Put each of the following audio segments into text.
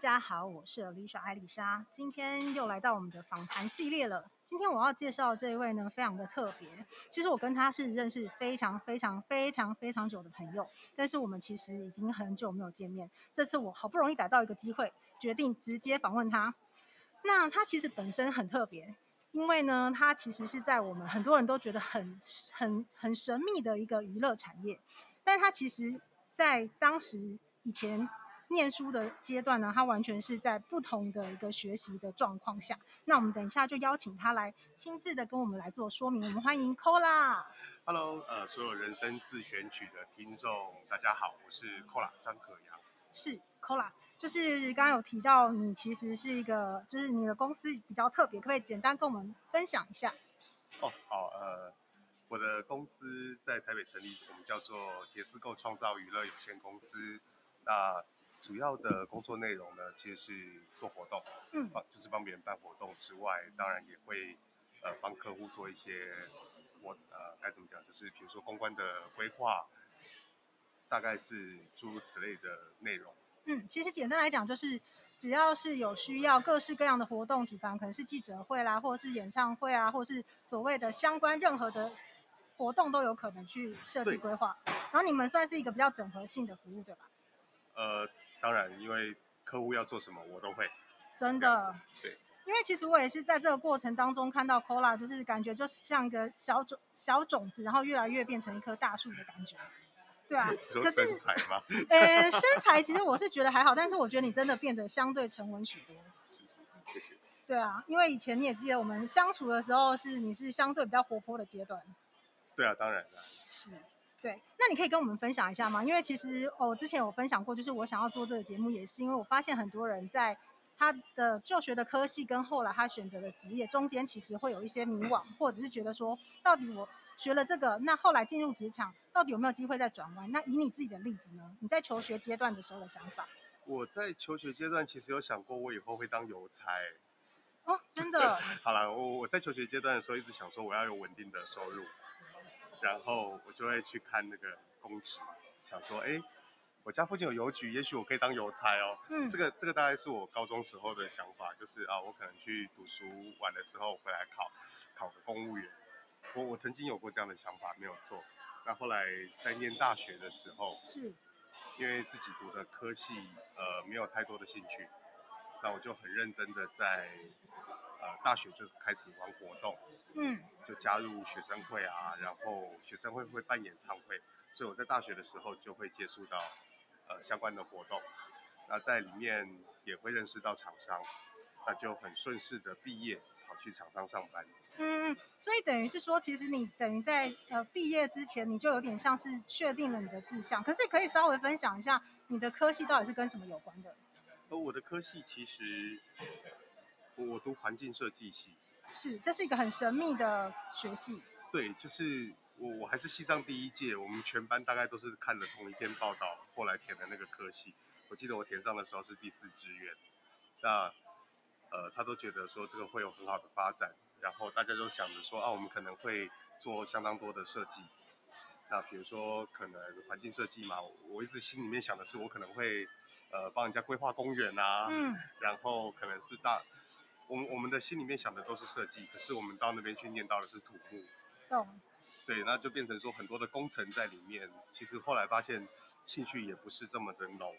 大家好，我是 Alicia 艾丽莎，今天又来到我们的访谈系列了。今天我要介绍这一位呢，非常的特别。其实我跟他是认识非常非常非常非常久的朋友，但是我们其实已经很久没有见面。这次我好不容易逮到一个机会，决定直接访问他。那他其实本身很特别，因为呢，他其实是在我们很多人都觉得很很很神秘的一个娱乐产业，但他其实在当时以前。念书的阶段呢，他完全是在不同的一个学习的状况下。那我们等一下就邀请他来亲自的跟我们来做说明。我们欢迎 Cola。Hello，呃，所有人生自选曲的听众，大家好，我是 Cola 张可扬。是 Cola，就是刚刚有提到你其实是一个，就是你的公司比较特别，可不可以简单跟我们分享一下？哦，好，呃，我的公司在台北成立，我们叫做杰斯购创造娱乐有限公司。那主要的工作内容呢，其实是做活动，嗯，帮就是帮别人办活动之外，当然也会呃帮客户做一些我呃该怎么讲，就是比如说公关的规划，大概是诸如此类的内容。嗯，其实简单来讲，就是只要是有需要各式各样的活动举办，可能是记者会啦，或者是演唱会啊，或者是所谓的相关任何的活动都有可能去设计规划。然后你们算是一个比较整合性的服务，对吧？呃。当然，因为客户要做什么，我都会。真的，对。因为其实我也是在这个过程当中看到 Cola，就是感觉就像一个小种小种子，然后越来越变成一棵大树的感觉。对啊。说身材吗？呃，身材其实我是觉得还好，但是我觉得你真的变得相对沉稳许多。是是是，谢谢。对啊，因为以前你也记得我们相处的时候，是你是相对比较活泼的阶段。对啊，当然了。是。对，那你可以跟我们分享一下吗？因为其实哦，我之前有分享过，就是我想要做这个节目，也是因为我发现很多人在他的就学的科系跟后来他选择的职业中间，其实会有一些迷惘，或者是觉得说，到底我学了这个，那后来进入职场，到底有没有机会再转弯？那以你自己的例子呢？你在求学阶段的时候的想法？我在求学阶段其实有想过，我以后会当邮差。哦，真的？好了，我我在求学阶段的时候一直想说，我要有稳定的收入。然后我就会去看那个公职，想说，哎，我家附近有邮局，也许我可以当邮差哦。嗯，这个这个大概是我高中时候的想法，就是啊，我可能去读书完了之后回来考考个公务员。我我曾经有过这样的想法，没有错。那后来在念大学的时候，是，因为自己读的科系呃没有太多的兴趣，那我就很认真的在。呃，大学就开始玩活动，嗯，就加入学生会啊，然后学生会会办演唱会，所以我在大学的时候就会接触到呃相关的活动，那在里面也会认识到厂商，那就很顺势的毕业跑去厂商上班。嗯，所以等于是说，其实你等于在呃毕业之前，你就有点像是确定了你的志向，可是可以稍微分享一下你的科系到底是跟什么有关的？呃，我的科系其实。我读环境设计系，是，这是一个很神秘的学系。对，就是我我还是西藏第一届，我们全班大概都是看了同一篇报道，后来填的那个科系。我记得我填上的时候是第四志愿，那呃，他都觉得说这个会有很好的发展，然后大家都想着说啊，我们可能会做相当多的设计。那比如说可能环境设计嘛，我一直心里面想的是我可能会呃帮人家规划公园啊，嗯，然后可能是大。我们我们的心里面想的都是设计，可是我们到那边去念到的是土木。懂。对，那就变成说很多的工程在里面。其实后来发现兴趣也不是这么的浓，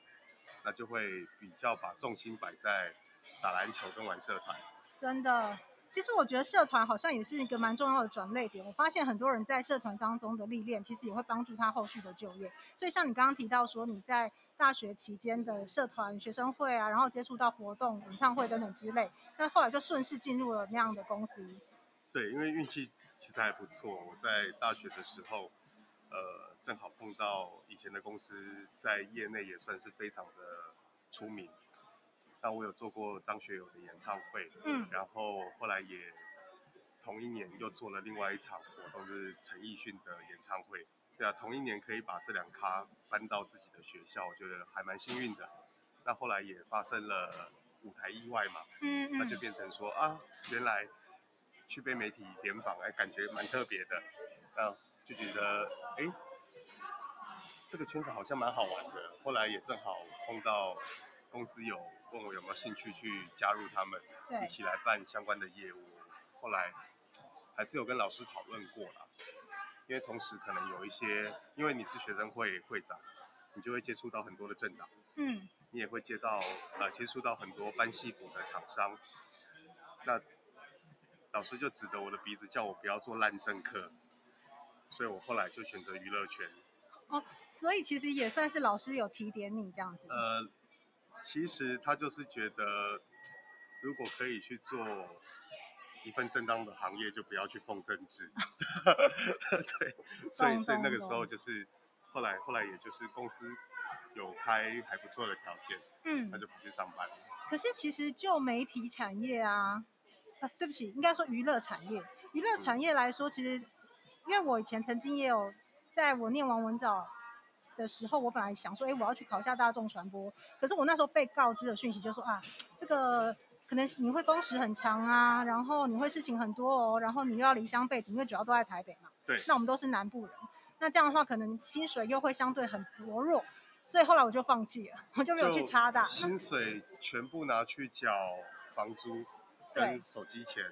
那就会比较把重心摆在打篮球跟玩社团。真的。其实我觉得社团好像也是一个蛮重要的转捩点。我发现很多人在社团当中的历练，其实也会帮助他后续的就业。所以像你刚刚提到说你在大学期间的社团、学生会啊，然后接触到活动、演唱会等等之类，那后来就顺势进入了那样的公司。对，因为运气其实还不错。我在大学的时候，呃，正好碰到以前的公司在业内也算是非常的出名。但我有做过张学友的演唱会，嗯，然后后来也同一年又做了另外一场活动，就是陈奕迅的演唱会。对啊，同一年可以把这两咖搬到自己的学校，我觉得还蛮幸运的。那后来也发生了舞台意外嘛，嗯嗯，那就变成说啊，原来去被媒体联访，哎，感觉蛮特别的，啊，就觉得哎，这个圈子好像蛮好玩的。后来也正好碰到。公司有问我有没有兴趣去加入他们，一起来办相关的业务。后来还是有跟老师讨论过啦，因为同时可能有一些，因为你是学生会会长，你就会接触到很多的政党，嗯，你也会接到呃接触到很多班系补的厂商，那老师就指着我的鼻子叫我不要做烂政客，所以我后来就选择娱乐圈。哦，所以其实也算是老师有提点你这样子。呃，其实他就是觉得，如果可以去做一份正当的行业，就不要去碰政治。对，所以所以那个时候就是后来后来也就是公司有开还不错的条件，嗯，他就跑去上班。可是其实就媒体产业啊，啊，对不起，应该说娱乐产业，娱乐产业来说，其实因为我以前曾经也有。在我念完文藻的时候，我本来想说，哎，我要去考一下大众传播。可是我那时候被告知的讯息就说啊，这个可能你会工时很长啊，然后你会事情很多哦，然后你又要离乡背景，因为主要都在台北嘛。对。那我们都是南部人，那这样的话可能薪水又会相对很薄弱，所以后来我就放弃了，我就没有去插大。薪水全部拿去缴房租跟手机钱。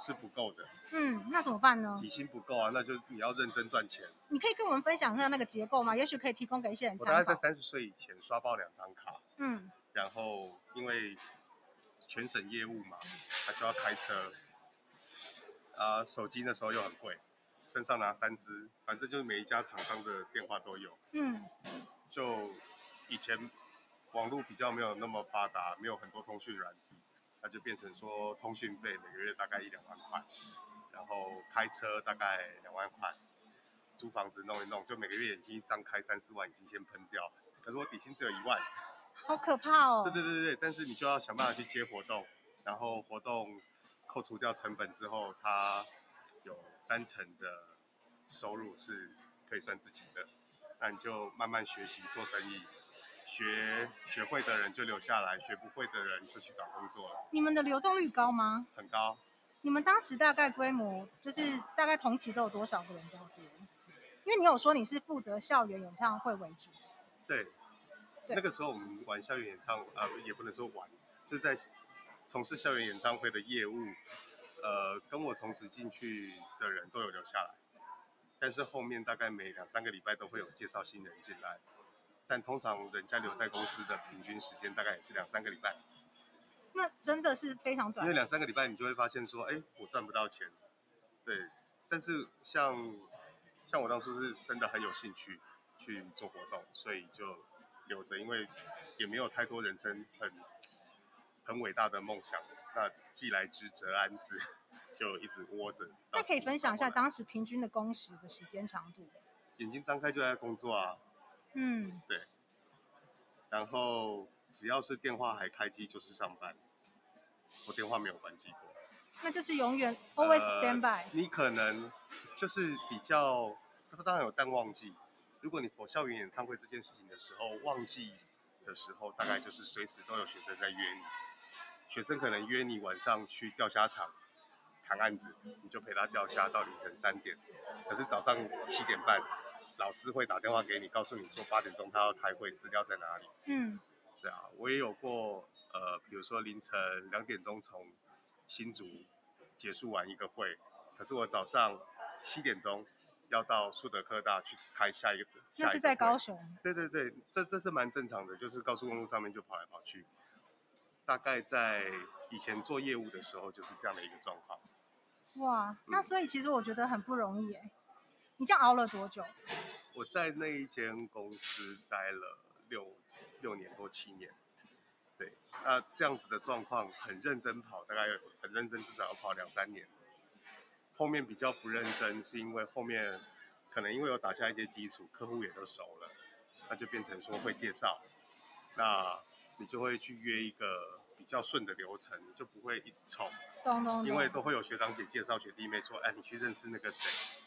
是不够的，嗯，那怎么办呢？底薪不够啊，那就你要认真赚钱。你可以跟我们分享一下那个结构吗？也许可以提供给一些人。我大概在三十岁以前刷爆两张卡，嗯，然后因为全省业务嘛，他就要开车，啊，手机那时候又很贵，身上拿三支，反正就是每一家厂商的电话都有，嗯，就以前网络比较没有那么发达，没有很多通讯软体。那就变成说，通讯费每个月大概一两万块，然后开车大概两万块，租房子弄一弄，就每个月眼睛一张开三四万已经先喷掉。可是我底薪只有一万，好可怕哦！对对对对，但是你就要想办法去接活动，然后活动扣除掉成本之后，它有三成的收入是可以算自己的，那你就慢慢学习做生意。学学会的人就留下来，学不会的人就去找工作了。你们的流动率高吗？很高。你们当时大概规模就是大概同期都有多少个人比较多？因为你有说你是负责校园演唱会为主。对。对。那个时候我们玩校园演唱，呃，也不能说玩，就是在从事校园演唱会的业务。呃，跟我同时进去的人都有留下来，但是后面大概每两三个礼拜都会有介绍新人进来。但通常人家留在公司的平均时间大概也是两三个礼拜，那真的是非常短。因为两三个礼拜你就会发现说，哎，我赚不到钱，对。但是像像我当初是真的很有兴趣去做活动，所以就留着，因为也没有太多人生很很伟大的梦想，那既来之则安之，就一直窝着。那可以分享一下当时平均的工时的时间长度？眼睛张开就在工作啊。嗯，对。然后只要是电话还开机，就是上班。我电话没有关机过。那就是永远 always stand by。你可能就是比较，当然有淡旺季。如果你佛校园演唱会这件事情的时候，旺季的时候，大概就是随时都有学生在约你。学生可能约你晚上去钓虾场谈案子，你就陪他钓虾到凌晨三点。可是早上七点半。老师会打电话给你，告诉你说八点钟他要开会，资料在哪里？嗯，对啊，我也有过，呃，比如说凌晨两点钟从新竹结束完一个会，可是我早上七点钟要到树德科大去开下一个。那是在高雄。对对对，这这是蛮正常的，就是高速公路上面就跑来跑去。大概在以前做业务的时候就是这样的一个状况。哇，那所以其实我觉得很不容易哎。你这样熬了多久？我在那一间公司待了六六年多七年，对，那这样子的状况很认真跑，大概很认真，至少要跑两三年。后面比较不认真，是因为后面可能因为有打下一些基础，客户也都熟了，那就变成说会介绍，那你就会去约一个比较顺的流程，你就不会一直冲，因为都会有学长姐介绍学弟妹说，哎，你去认识那个谁。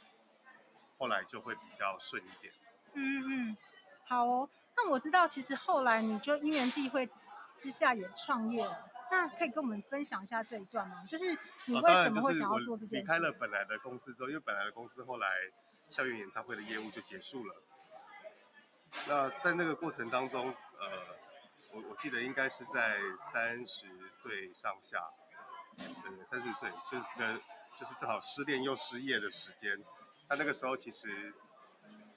后来就会比较顺一点。嗯嗯，好哦。那我知道，其实后来你就因缘际会之下也创业了。那可以跟我们分享一下这一段吗？就是你为什么会想要做这件事？离开了本来的公司之后，因为本来的公司后来校园演唱会的业务就结束了。那在那个过程当中，呃，我我记得应该是在三十岁上下，对，三十岁就是个就是正好失恋又失业的时间。他那个时候其实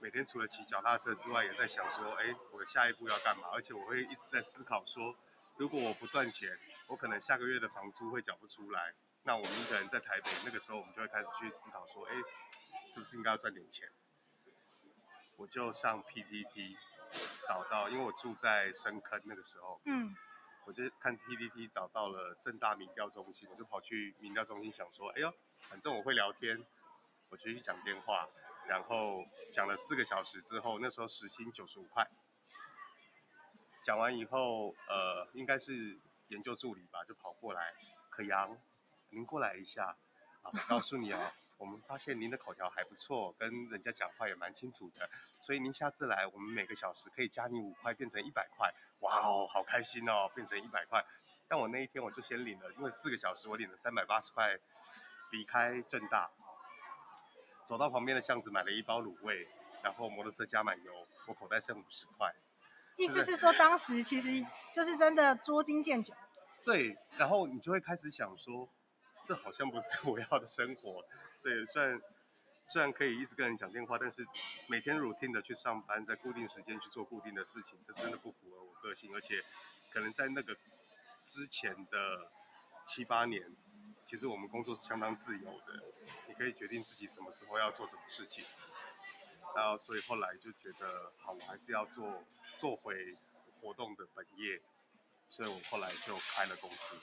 每天除了骑脚踏车之外，也在想说，哎，我下一步要干嘛？而且我会一直在思考说，如果我不赚钱，我可能下个月的房租会缴不出来。那我们一个人在台北，那个时候我们就会开始去思考说，哎，是不是应该要赚点钱？我就上 PTT 找到，因为我住在深坑那个时候，嗯，我就看 PTT 找到了正大民调中心，我就跑去民调中心想说，哎呦，反正我会聊天，我就去讲电话，然后讲了四个小时之后，那时候时薪九十五块，讲完以后，呃，应该是研究助理吧，就跑过来，可扬，您过来一下，啊，我告诉你哦。我们发现您的口条还不错，跟人家讲话也蛮清楚的，所以您下次来，我们每个小时可以加你五块，变成一百块。哇哦，好开心哦，变成一百块。但我那一天我就先领了，因为四个小时我领了三百八十块，离开正大，走到旁边的巷子买了一包卤味，然后摩托车加满油，我口袋剩五十块。意思是说，当时其实就是真的捉襟见肘。对，然后你就会开始想说，这好像不是我要的生活。对，虽然虽然可以一直跟人讲电话，但是每天 routine 的去上班，在固定时间去做固定的事情，这真的不符合我个性。而且，可能在那个之前的七八年，其实我们工作是相当自由的，你可以决定自己什么时候要做什么事情。然后，所以后来就觉得，好，我还是要做做回活动的本业，所以我后来就开了公司。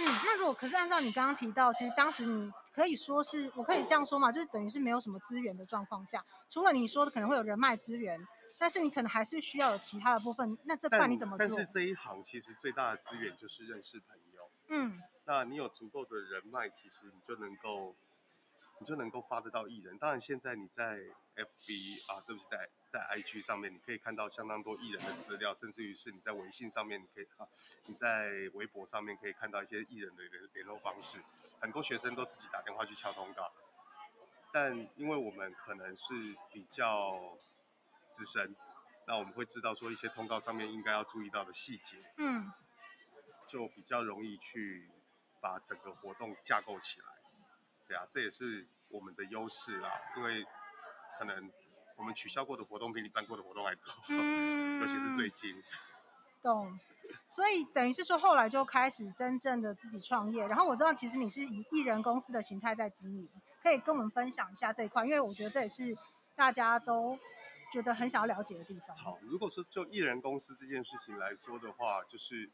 嗯，那如果可是按照你刚刚提到，其实当时你可以说是我可以这样说嘛，就是等于是没有什么资源的状况下，除了你说的可能会有人脉资源，但是你可能还是需要有其他的部分。那这块你怎么做？但是这一行其实最大的资源就是认识朋友。嗯，那你有足够的人脉，其实你就能够。你就能够发得到艺人。当然，现在你在 FB 啊，对不起，在在 IG 上面，你可以看到相当多艺人的资料，甚至于是你在微信上面，你可以啊，你在微博上面可以看到一些艺人的联联络方式。很多学生都自己打电话去敲通告，但因为我们可能是比较资深，那我们会知道说一些通告上面应该要注意到的细节，嗯，就比较容易去把整个活动架构起来。对啊，这也是我们的优势啦，因为可能我们取消过的活动比你办过的活动还多，嗯，尤其是最近。懂，所以等于是说后来就开始真正的自己创业，然后我知道其实你是以艺人公司的形态在经营，可以跟我们分享一下这一块，因为我觉得这也是大家都觉得很想要了解的地方。好，如果说就艺人公司这件事情来说的话，就是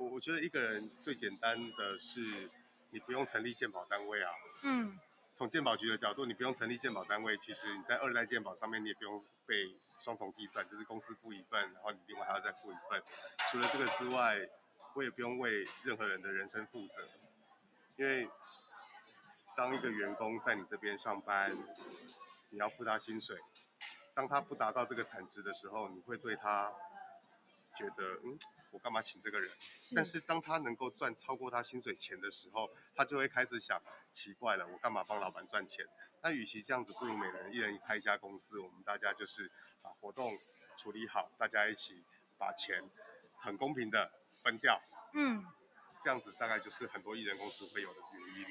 我我觉得一个人最简单的是。你不用成立鉴保单位啊。嗯。从鉴保局的角度，你不用成立鉴保单位，其实你在二代鉴保上面，你也不用被双重计算，就是公司付一份，然后你另外还要再付一份。除了这个之外，我也不用为任何人的人生负责，因为当一个员工在你这边上班，你要付他薪水，当他不达到这个产值的时候，你会对他觉得嗯。我干嘛请这个人？是。但是当他能够赚超过他薪水钱的时候，他就会开始想，奇怪了，我干嘛帮老板赚钱？那与其这样子，不如每人一人开一家公司，我们大家就是把活动处理好，大家一起把钱很公平的分掉。嗯，这样子大概就是很多艺人公司会有的原因。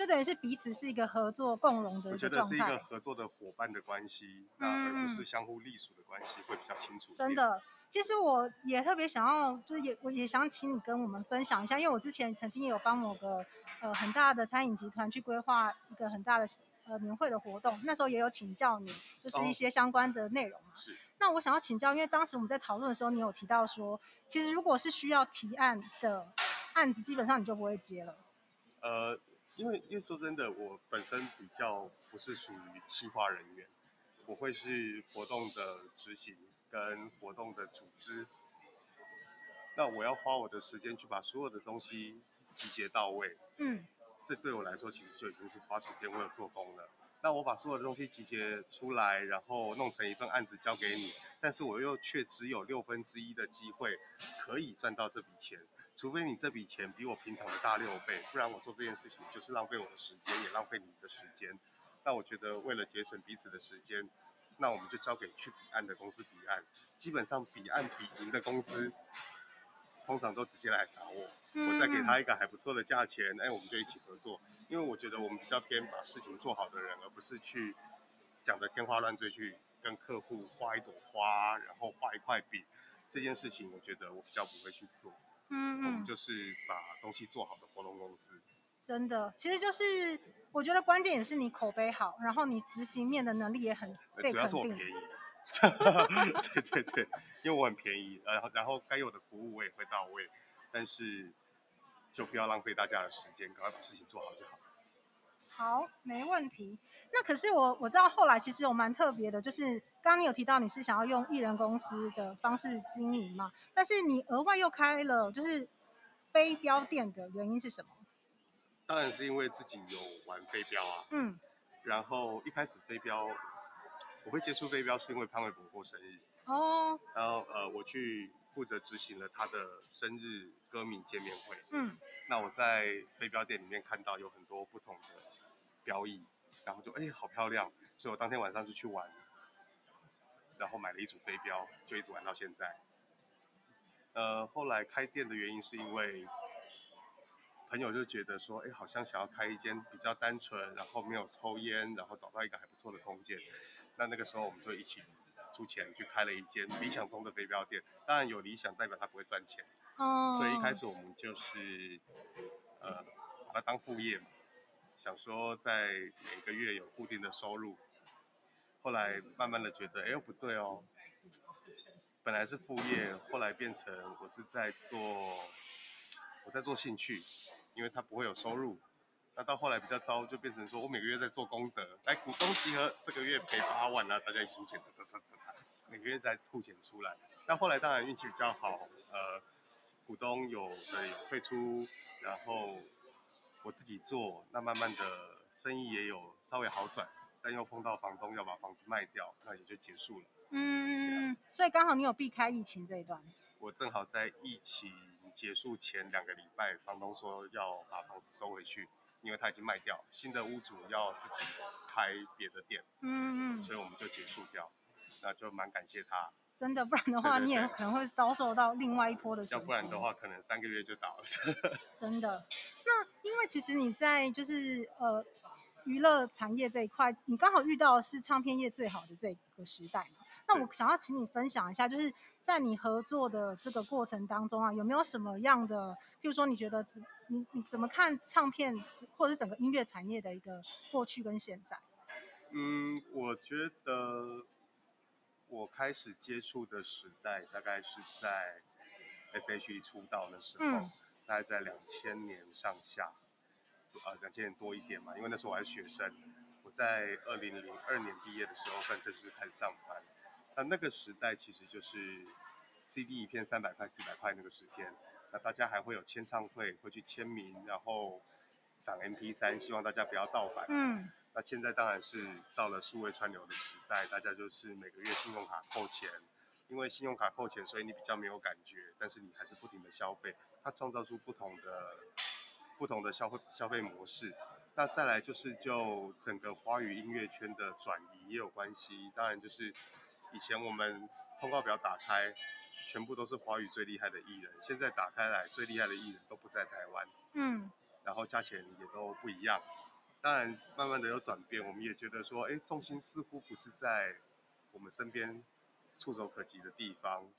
就等于是彼此是一个合作共荣的一个状态。我觉得是一个合作的伙伴的关系，那而不是相互隶属的关系，会比较清楚。真的。其实我也特别想要，就是也我也想请你跟我们分享一下，因为我之前曾经也有帮某个呃很大的餐饮集团去规划一个很大的呃年会的活动，那时候也有请教你，就是一些相关的内容嘛。是。那我想要请教，因为当时我们在讨论的时候，你有提到说，其实如果是需要提案的案子，基本上你就不会接了。呃，因为因为说真的，我本身比较不是属于企划人员，我会是活动的执行。跟活动的组织，那我要花我的时间去把所有的东西集结到位。嗯，这对我来说其实就已经是花时间为了做工了。那我把所有的东西集结出来，然后弄成一份案子交给你，但是我又却只有六分之一的机会可以赚到这笔钱，除非你这笔钱比我平常的大六倍，不然我做这件事情就是浪费我的时间，也浪费你的时间。那我觉得为了节省彼此的时间。那我们就交给去彼岸的公司彼岸。基本上彼岸比赢的公司，通常都直接来找我，我再给他一个还不错的价钱，哎，我们就一起合作。因为我觉得我们比较偏把事情做好的人，而不是去讲得天花乱坠去跟客户画一朵花，然后画一块饼。这件事情我觉得我比较不会去做。嗯，我们就是把东西做好的活动公司。真的，其实就是我觉得关键也是你口碑好，然后你执行面的能力也很被肯定。主要是我便宜。对对对，因为我很便宜，然后然后该有的服务我也会到位，但是就不要浪费大家的时间，赶快把事情做好就好。好，没问题。那可是我我知道后来其实有蛮特别的，就是刚刚你有提到你是想要用艺人公司的方式经营嘛？但是你额外又开了就是飞镖店的原因是什么？当然是因为自己有玩飞镖啊。嗯。然后一开始飞镖，我会接触飞镖是因为潘玮柏过生日。哦。然后呃，我去负责执行了他的生日歌迷见面会。嗯。那我在飞镖店里面看到有很多不同的。标艺，然后就哎，好漂亮，所以我当天晚上就去玩，然后买了一组飞镖，就一直玩到现在。呃，后来开店的原因是因为朋友就觉得说，哎，好像想要开一间比较单纯，然后没有抽烟，然后找到一个还不错的空间。那那个时候我们就一起出钱去开了一间理想中的飞镖店。当然有理想代表它不会赚钱，哦，所以一开始我们就是呃把它当副业嘛。想说在每个月有固定的收入，后来慢慢的觉得，哎不对哦，本来是副业，后来变成我是在做，我在做兴趣，因为它不会有收入。那到后来比较糟，就变成说我每个月在做功德，来股东集合，这个月赔八万啊，大家一起出钱，每个月在吐钱出来。那后来当然运气比较好，呃，股东有的有退出，然后。我自己做，那慢慢的生意也有稍微好转，但又碰到房东要把房子卖掉，那也就结束了。嗯，所以刚好你有避开疫情这一段。我正好在疫情结束前两个礼拜，房东说要把房子收回去，因为他已经卖掉，新的屋主要自己开别的店。嗯嗯，所以我们就结束掉，那就蛮感谢他。真的，不然的话你也可能会遭受到另外一波的。要不然的话，可能三个月就倒了。真的，那因为其实你在就是呃娱乐产业这一块，你刚好遇到的是唱片业最好的这个时代嘛。那我想要请你分享一下，就是在你合作的这个过程当中啊，有没有什么样的，譬如说你觉得你你怎么看唱片或者是整个音乐产业的一个过去跟现在？嗯，我觉得。我开始接触的时代大概是在 S.H.E 出道的时候，嗯、大概在两千年上下，呃，两千年多一点嘛，因为那时候我还是学生。我在二零零二年毕业的时候算正式开始上班。那那个时代其实就是 C.D 一片三百块、四百块那个时间，那大家还会有签唱会，会去签名，然后挡 MP 三希望大家不要盗版。嗯。那现在当然是到了数位串流的时代，大家就是每个月信用卡扣钱，因为信用卡扣钱，所以你比较没有感觉，但是你还是不停的消费，它创造出不同的不同的消费消费模式。那再来就是就整个华语音乐圈的转移也有关系，当然就是以前我们通告表打开，全部都是华语最厉害的艺人，现在打开来最厉害的艺人都不在台湾，嗯，然后价钱也都不一样。当然，慢慢的有转变，我们也觉得说，哎，重心似乎不是在我们身边触手可及的地方，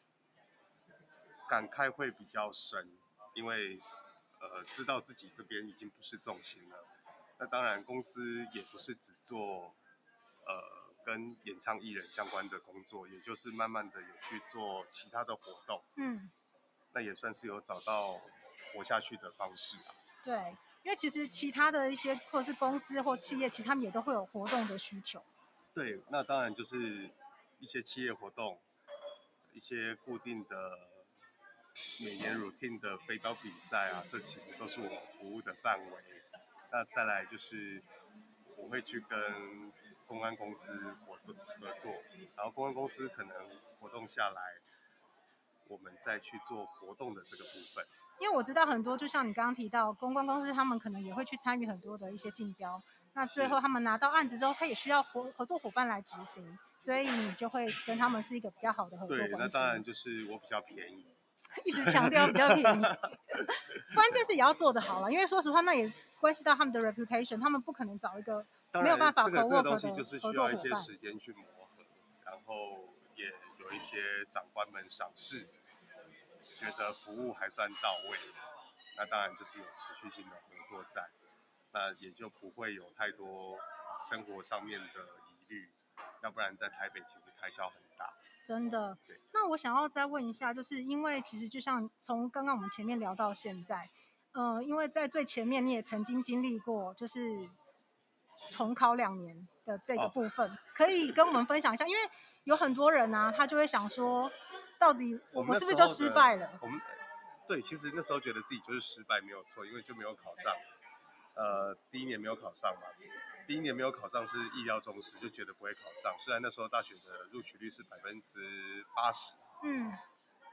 感慨会比较深，因为呃，知道自己这边已经不是重心了。那当然，公司也不是只做呃跟演唱艺人相关的工作，也就是慢慢的有去做其他的活动。嗯，那也算是有找到活下去的方式啊。对。因为其实其他的一些或者是公司或企业，其实他们也都会有活动的需求。对，那当然就是一些企业活动，一些固定的每年 routine 的飞镖比赛啊，这其实都是我服务的范围。那再来就是我会去跟公安公司活动合作，然后公安公司可能活动下来，我们再去做活动的这个部分。因为我知道很多，就像你刚刚提到，公关公司他们可能也会去参与很多的一些竞标。那最后他们拿到案子之后，他也需要合合作伙伴来执行，所以你就会跟他们是一个比较好的合作关系。对，那当然就是我比较便宜，一直强调比较便宜。关键是也要做得好了，因为说实话，那也关系到他们的 reputation，他们不可能找一个没有办法合作的合作伙伴。这个这个东西就是需要一些时间去磨合，然后也有一些长官们赏识，觉得服务还算到位，那当然就是有持续性的合作在。那也就不会有太多生活上面的疑虑，要不然在台北其实开销很大。真的。对。那我想要再问一下，就是因为其实就像从刚刚我们前面聊到现在，嗯、呃，因为在最前面你也曾经经历过，就是重考两年的这个部分，哦、可以跟我们分享一下？因为有很多人啊，他就会想说，到底我们是不是就失败了？我们对，其实那时候觉得自己就是失败没有错，因为就没有考上。呃，第一年没有考上嘛，第一年没有考上是意料中事，就觉得不会考上。虽然那时候大学的录取率是百分之八十，嗯，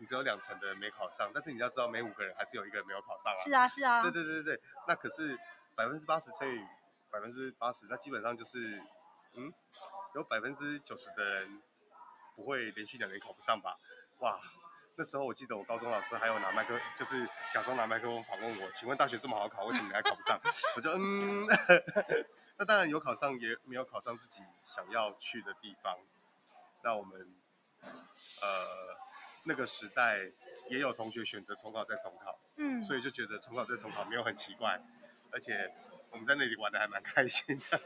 你只有两成的人没考上，但是你要知道，每五个人还是有一个人没有考上啊。是啊，是啊。对对对对，那可是百分之八十乘以百分之八十，那基本上就是，嗯，有百分之九十的人不会连续两年考不上吧？哇！那时候我记得我高中老师还有拿麦克，就是假装拿麦克风访问我，请问大学这么好考，为什么你还考不上？我就嗯，那当然有考上，也没有考上自己想要去的地方。那我们呃那个时代也有同学选择重考再重考，嗯，所以就觉得重考再重考没有很奇怪，而且我们在那里玩的还蛮开心的，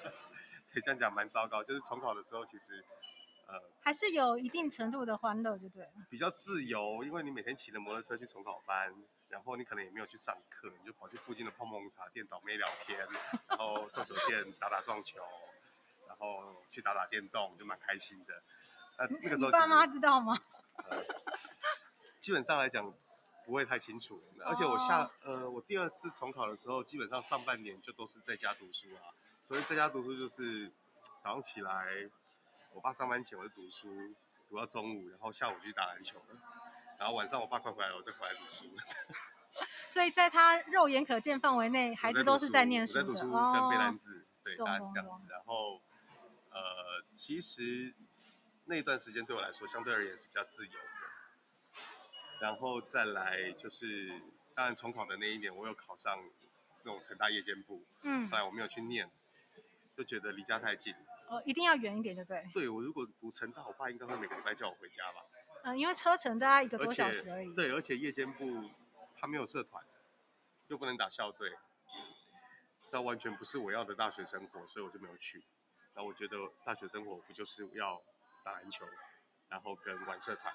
可以这样讲蛮糟糕，就是重考的时候其实呃。还是有一定程度的欢乐，就对了。比较自由，因为你每天骑着摩托车去重考班，然后你可能也没有去上课，你就跑去附近的泡沫红茶店找妹聊天，然后撞球店打打撞球，然后去打打电动，就蛮开心的。那那个时候，爸妈知道吗？呃，基本上来讲不会太清楚，而且我下呃我第二次重考的时候，基本上上半年就都是在家读书啊，所以在家读书就是早上起来。我爸上班前我就读书，读到中午，然后下午就去打篮球了，然后晚上我爸快回来了，我就回来读书。所以在他肉眼可见范围内，孩子都是在念书的。在读书跟背单字，哦、对，大概是这样子。然后，呃，其实那段时间对我来说相对而言是比较自由的。然后再来就是，当然重考的那一年，我有考上那种成大夜间部，嗯，后来我没有去念，就觉得离家太近。哦，一定要远一点，对不对？对，我如果读成大，我爸应该会每个礼拜叫我回家吧。嗯，因为车程大概一个多小时而已。对，而且夜间部他没有社团，又不能打校队，这完全不是我要的大学生活，所以我就没有去。然后我觉得大学生活不就是要打篮球，然后跟玩社团？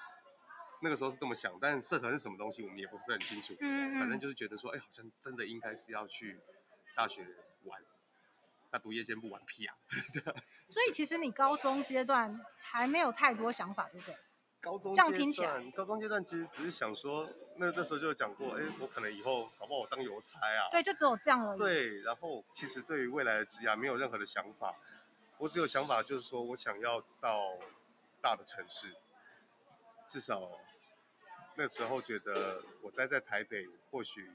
那个时候是这么想，但社团是什么东西，我们也不是很清楚。嗯，嗯。反正就是觉得说，哎，好像真的应该是要去大学玩。那读夜间部玩屁啊！对所以其实你高中阶段还没有太多想法，对不对？高中阶段，这样听起来，高中阶段其实只是想说，那那时候就有讲过，哎，我可能以后搞不好我当邮差啊。对，就只有这样而已。对，然后其实对于未来的职业没有任何的想法，我只有想法就是说我想要到大的城市，至少那时候觉得我待在台北，或许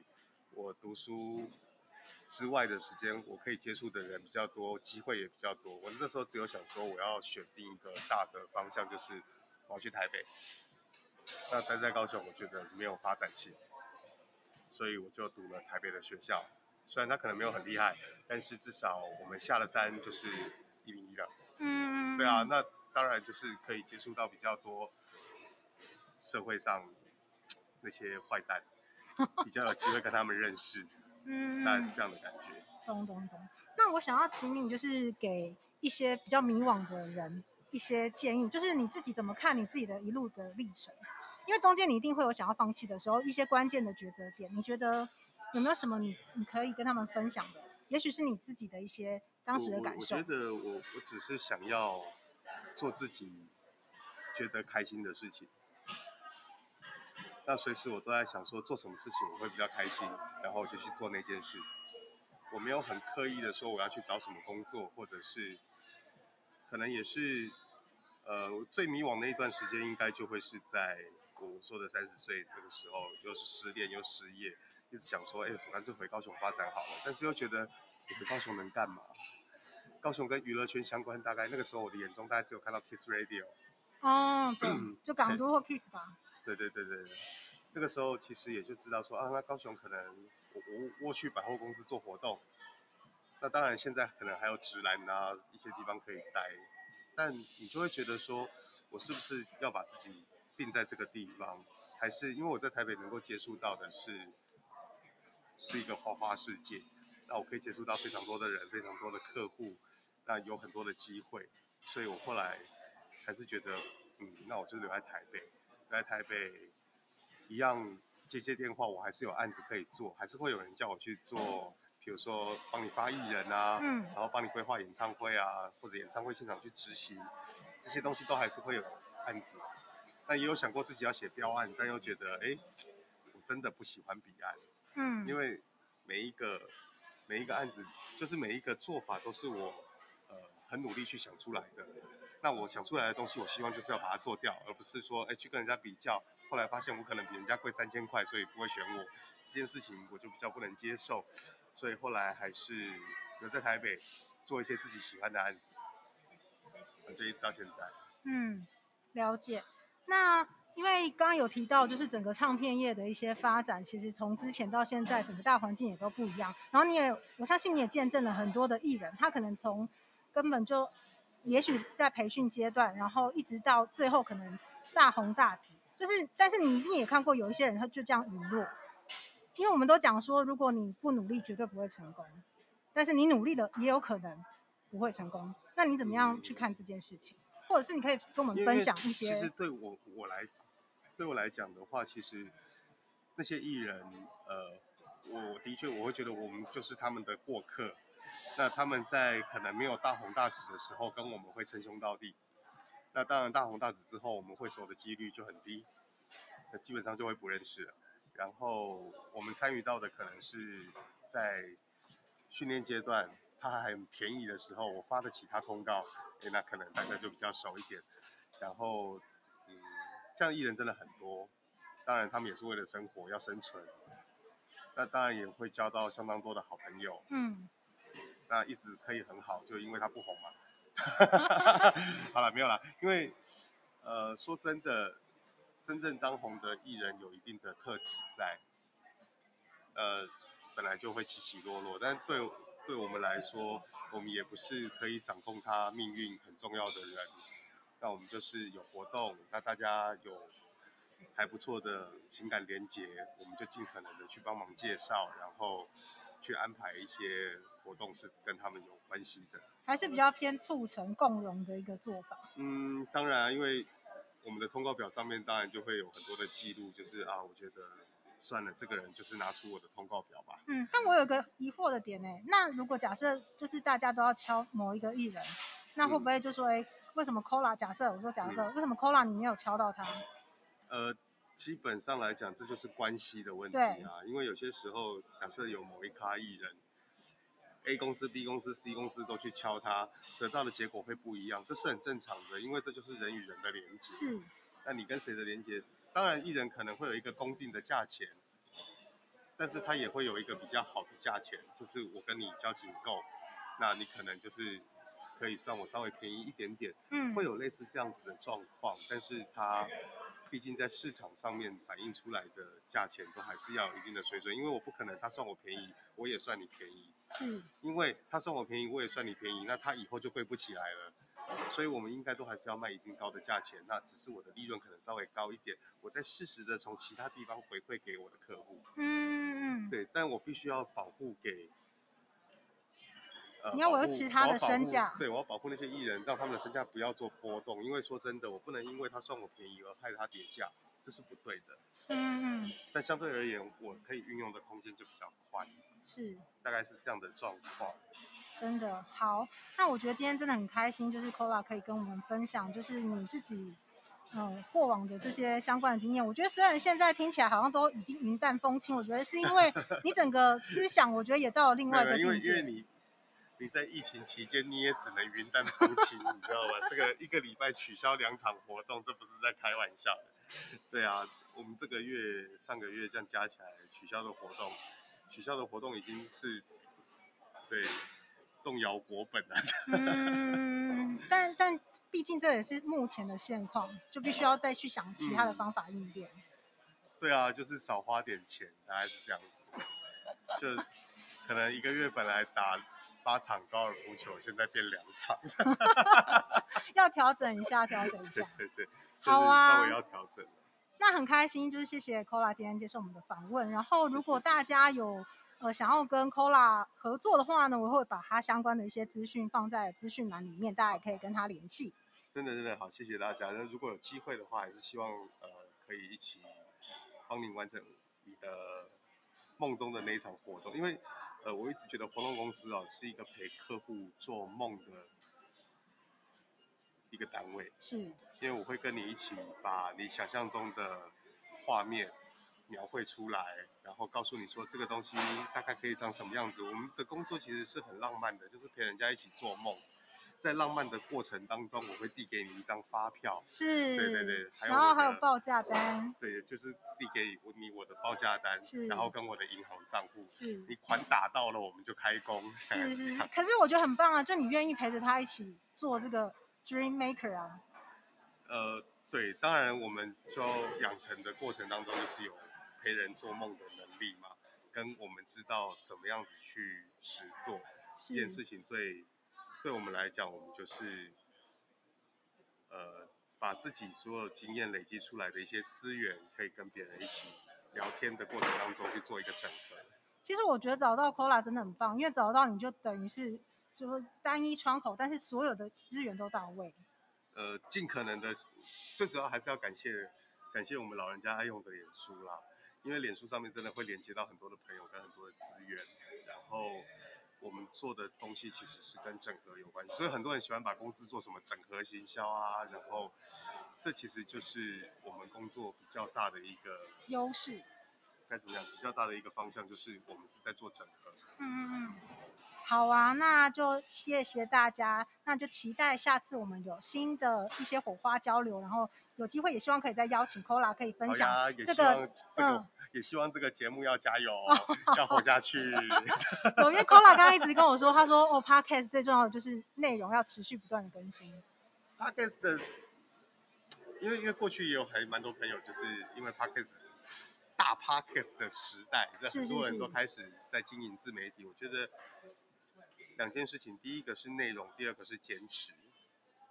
我读书。之外的时间，我可以接触的人比较多，机会也比较多。我那时候只有想说，我要选定一个大的方向，就是我要去台北。那待在高雄，我觉得没有发展性，所以我就读了台北的学校。虽然他可能没有很厉害，但是至少我们下了山就是一零一了。嗯，对啊，那当然就是可以接触到比较多社会上那些坏蛋，比较有机会跟他们认识。嗯，大概是这样的感觉。懂懂懂。那我想要请你，就是给一些比较迷惘的人一些建议，就是你自己怎么看你自己的一路的历程？因为中间你一定会有想要放弃的时候，一些关键的抉择点，你觉得有没有什么你你可以跟他们分享的？也许是你自己的一些当时的感受。我，觉得我我只是想要做自己觉得开心的事情。那随时我都在想说，做什么事情我会比较开心，然后我就去做那件事。我没有很刻意的说我要去找什么工作，或者是可能也是呃最迷惘的一段时间，应该就会是在我说的三十岁那个时候，就是失恋又失业，一直想说，哎，我干脆回高雄发展好了，但是又觉得你回高雄能干嘛？高雄跟娱乐圈相关，大概那个时候我的眼中大概只有看到 Kiss Radio。哦，对，就港都或 Kiss 吧。对对对对对，那个时候其实也就知道说啊，那高雄可能我我我去百货公司做活动，那当然现在可能还有直男啊一些地方可以待，但你就会觉得说，我是不是要把自己定在这个地方，还是因为我在台北能够接触到的是是一个花花世界，那我可以接触到非常多的人，非常多的客户，那有很多的机会，所以我后来还是觉得，嗯，那我就留在台北。留在台北一样接接电话，我还是有案子可以做，还是会有人叫我去做，比如说帮你发艺人啊，嗯，然后帮你规划演唱会啊，或者演唱会现场去执行，这些东西都还是会有案子。但也有想过自己要写标案，但又觉得，哎，我真的不喜欢笔案，嗯，因为每一个每一个案子，就是每一个做法都是我呃很努力去想出来的。那我想出来的东西，我希望就是要把它做掉，而不是说，哎，去跟人家比较。后来发现我可能比人家贵三千块，所以不会选我。这件事情我就比较不能接受，所以后来还是留在台北做一些自己喜欢的案子，就一直到现在。嗯，了解。那因为刚刚有提到，就是整个唱片业的一些发展，其实从之前到现在，整个大环境也都不一样。然后你也，我相信你也见证了很多的艺人，他可能从根本就。也许在培训阶段，然后一直到最后可能大红大紫，就是，但是你一定也看过有一些人他就这样陨落，因为我们都讲说，如果你不努力，绝对不会成功，但是你努力了，也有可能不会成功。那你怎么样去看这件事情？或者是你可以跟我们分享一些？其实对我我来对我来讲的话，其实那些艺人，呃，我的确我会觉得我们就是他们的过客。那他们在可能没有大红大紫的时候，跟我们会称兄道弟。那当然大红大紫之后，我们会熟的几率就很低，那基本上就会不认识了。然后我们参与到的可能是在训练阶段，他还很便宜的时候，我发的其他通告，哎，那可能大家就比较熟一点。然后，嗯，这样艺人真的很多，当然他们也是为了生活要生存。那当然也会交到相当多的好朋友。嗯。那一直可以很好，就因为他不红嘛。好了，没有了，因为呃，说真的，真正当红的艺人有一定的特质在，呃，本来就会起起落落。但对对我们来说，我们也不是可以掌控他命运很重要的人。那我们就是有活动，那大家有还不错的情感连结，我们就尽可能的去帮忙介绍，然后去安排一些。活动是跟他们有关系的，还是比较偏促成共荣的一个做法。嗯，当然，因为我们的通告表上面当然就会有很多的记录，就是啊，我觉得算了，这个人就是拿出我的通告表吧。嗯，但我有个疑惑的点呢，那如果假设就是大家都要敲某一个艺人，那会不会就说，哎、嗯，为什么 Cola？假设我说假设，嗯、为什么 Cola 你没有敲到他？呃，基本上来讲，这就是关系的问题啊，因为有些时候，假设有某一咖艺人。A 公司、B 公司、C 公司都去敲它，得到的结果会不一样，这是很正常的，因为这就是人与人的连接。是。那你跟谁的连接？当然，艺人可能会有一个公定的价钱，但是他也会有一个比较好的价钱，就是我跟你交情够，那你可能就是可以算我稍微便宜一点点。嗯。会有类似这样子的状况，但是他。毕竟在市场上面反映出来的价钱都还是要有一定的水准，因为我不可能他算我便宜，我也算你便宜。是，因为他算我便宜，我也算你便宜，那他以后就贵不起来了。所以我们应该都还是要卖一定高的价钱，那只是我的利润可能稍微高一点，我再适时的从其他地方回馈给我的客户。嗯嗯。对，但我必须要保护给。你要维持他的身价，对，我要保护那些艺人，让他们的身价不要做波动。因为说真的，我不能因为他算我便宜而害他跌价，这是不对的。嗯嗯。但相对而言，我可以运用的空间就比较宽。是。大概是这样的状况。真的好，那我觉得今天真的很开心，就是 Cola 可以跟我们分享，就是你自己嗯过往的这些相关的经验。我觉得虽然现在听起来好像都已经云淡风轻，我觉得是因为 你整个思想，我觉得也到了另外一个境界。你在疫情期间，你也只能云淡风轻，你知道吗？这个一个礼拜取消两场活动，这不是在开玩笑的。对啊，我们这个月、上个月这样加起来取消的活动，取消的活动已经是，对，动摇国本啊。嗯，但但毕竟这也是目前的现况，就必须要再去想其他的方法应变。嗯、对啊，就是少花点钱，大概是这样子。就可能一个月本来打八场高尔夫球，现在变两场。要调整一下，调整一下。对对对，好啊，稍微要调整。那很开心，就是谢谢 Cola 今天接受我们的访问。然后，如果大家有呃想要跟 Cola 合作的话呢，我会把他相关的一些资讯放在资讯栏里面，大家也可以跟他联系。真的真的好，谢谢大家。那如果有机会的话，还是希望呃可以一起帮您完成你的梦中的那一场活动。因为呃我一直觉得活动公司哦是一个陪客户做梦的。一个单位，是，因为我会跟你一起把你想象中的画面描绘出来，然后告诉你说这个东西大概可以长什么样子。我们的工作其实是很浪漫的，就是陪人家一起做梦。在浪漫的过程当中，我会递给你一张发票，是，对对对，然后还有报价单，对，就是递给你我的报价单，是，然后跟我的银行账户，是，你款打到了，我们就开工，是 是，是。可是我觉得很棒啊，就你愿意陪着他一起做这个。Dream Maker 啊，呃，对，当然我们就养成的过程当中，就是有陪人做梦的能力嘛，跟我们知道怎么样子去实做这件事情对，对，我们来讲，我们就是，呃，把自己所有经验累积出来的一些资源，可以跟别人一起聊天的过程当中去做一个整合。其实我觉得找到 Cola 真的很棒，因为找到你就等于是。就是单一窗口，但是所有的资源都到位。呃，尽可能的，最主要还是要感谢感谢我们老人家爱用的脸书啦，因为脸书上面真的会连接到很多的朋友跟很多的资源，然后我们做的东西其实是跟整合有关系，所以很多人喜欢把公司做什么整合行销啊，然后这其实就是我们工作比较大的一个优势。该怎么讲？比较大的一个方向就是我们是在做整合。嗯嗯嗯。好啊，那就谢谢大家，那就期待下次我们有新的一些火花交流，然后有机会也希望可以再邀请 Cola 可以分享这个，这个、嗯，也希望这个节目要加油，要活下去。因为 Cola 刚刚一直跟我说，他说哦，Podcast 最重要的就是内容要持续不断的更新。Podcast 的，因为因为过去也有还蛮多朋友，就是因为 Podcast 大 Podcast 的时代，很多人都开始在经营自媒体，是是是，我觉得。两件事情，第一个是内容，第二个是坚持。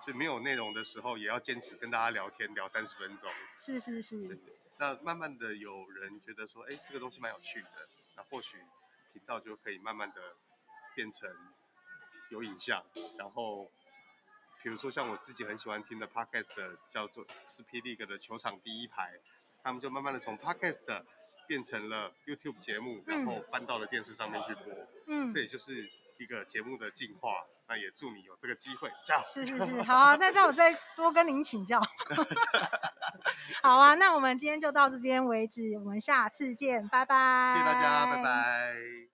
就没有内容的时候，也要坚持跟大家聊天，聊三十分钟。是是是。那慢慢的有人觉得说，哎，这个东西蛮有趣的，那或许频道就可以慢慢的变成有影像。然后，比如说像我自己很喜欢听的 podcast 的叫做是 P League 的球场第一排，他们就慢慢的从 podcast 变成了 YouTube 节目，然后搬到了电视上面去播。嗯。这也就是。一个节目的进化，那也祝你有这个机会，加油！是是是，好啊，那让我再多跟您请教。好啊，那我们今天就到这边为止，我们下次见，拜拜。谢谢大家，拜拜。